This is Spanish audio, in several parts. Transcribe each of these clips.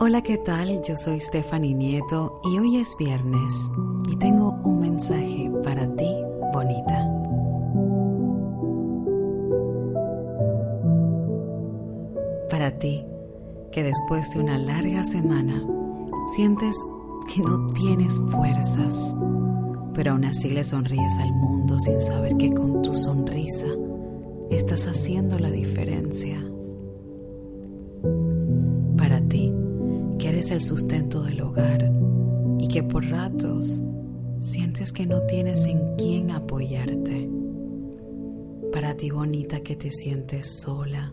Hola, ¿qué tal? Yo soy Stephanie Nieto y hoy es viernes y tengo un mensaje para ti, bonita. Para ti, que después de una larga semana sientes que no tienes fuerzas, pero aún así le sonríes al mundo sin saber que con tu sonrisa estás haciendo la diferencia. El sustento del hogar y que por ratos sientes que no tienes en quién apoyarte. Para ti bonita que te sientes sola,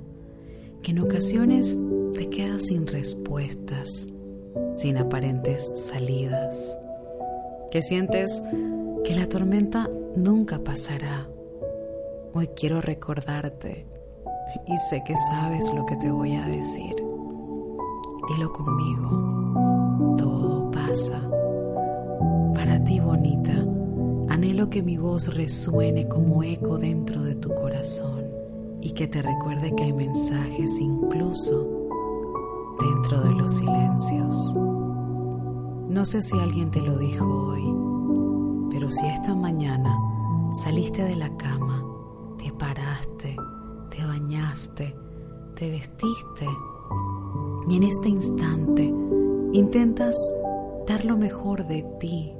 que en ocasiones te quedas sin respuestas, sin aparentes salidas, que sientes que la tormenta nunca pasará. Hoy quiero recordarte y sé que sabes lo que te voy a decir. Dilo conmigo, todo pasa. Para ti, bonita, anhelo que mi voz resuene como eco dentro de tu corazón y que te recuerde que hay mensajes incluso dentro de los silencios. No sé si alguien te lo dijo hoy, pero si esta mañana saliste de la cama, te paraste, te bañaste, te vestiste, y en este instante intentas dar lo mejor de ti,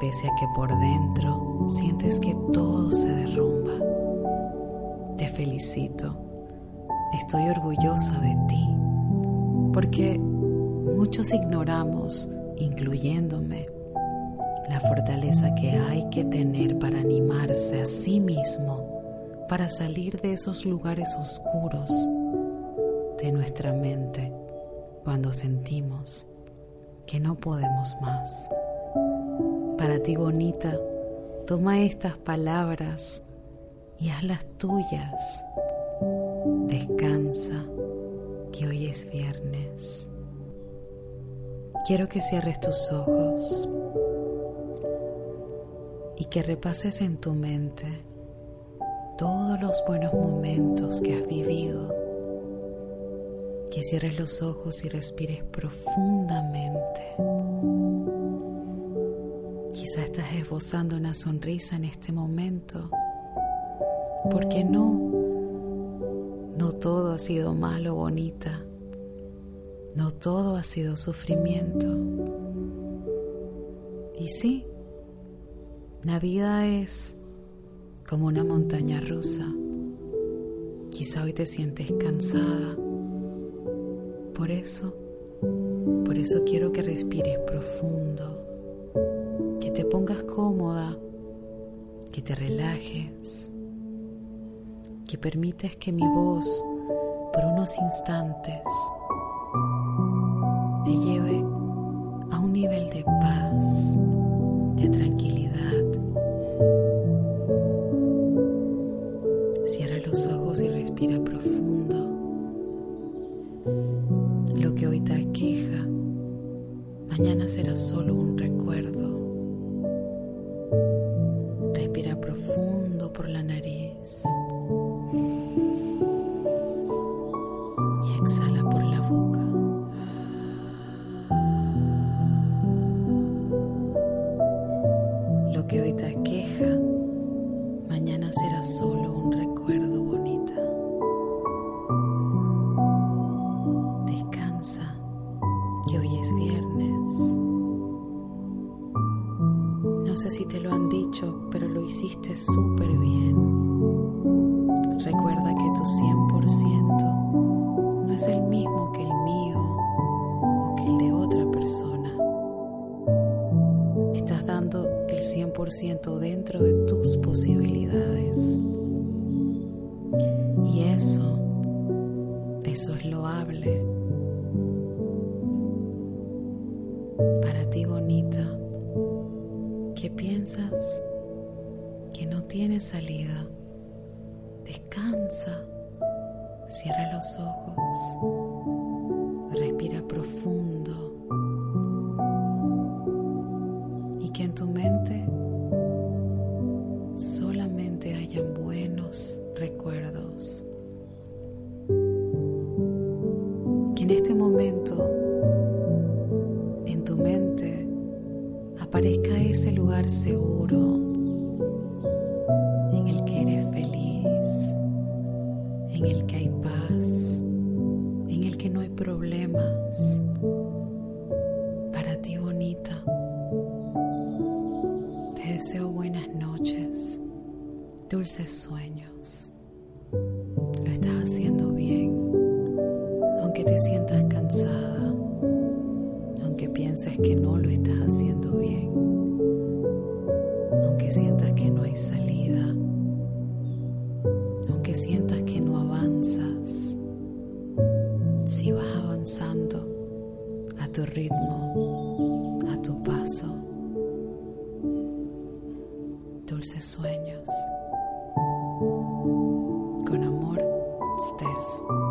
pese a que por dentro sientes que todo se derrumba. Te felicito, estoy orgullosa de ti, porque muchos ignoramos, incluyéndome, la fortaleza que hay que tener para animarse a sí mismo, para salir de esos lugares oscuros de nuestra mente cuando sentimos que no podemos más. Para ti bonita, toma estas palabras y hazlas tuyas. Descansa, que hoy es viernes. Quiero que cierres tus ojos y que repases en tu mente todos los buenos momentos que has vivido que cierres los ojos y respires profundamente. Quizá estás esbozando una sonrisa en este momento. porque no? No todo ha sido malo o bonita. No todo ha sido sufrimiento. Y sí, la vida es como una montaña rusa. Quizá hoy te sientes cansada por eso, por eso quiero que respires profundo, que te pongas cómoda, que te relajes, que permites que mi voz por unos instantes te lleve a un nivel de paz, de tranquilidad. Cierra los ojos y respira profundo. Será solo un recuerdo. Respira profundo por la nariz y exhala por la boca. Lo que hoy te aqueja, mañana será solo viernes. No sé si te lo han dicho, pero lo hiciste súper bien. Recuerda que tu 100% no es el mismo que el mío o que el de otra persona. Estás dando el 100% dentro de tus posibilidades. Y eso, eso es loable que no tiene salida, descansa, cierra los ojos, respira profundo y que en tu mente solamente hayan buenos recuerdos. Aparezca ese lugar seguro en el que eres feliz, en el que hay paz, en el que no hay problemas. Para ti bonita, te deseo buenas noches, dulces sueños. Lo estás haciendo bien, aunque te sientas cansada, aunque pienses que no lo estás salida. Aunque sientas que no avanzas, si vas avanzando a tu ritmo, a tu paso. Dulces sueños. Con amor, Steph.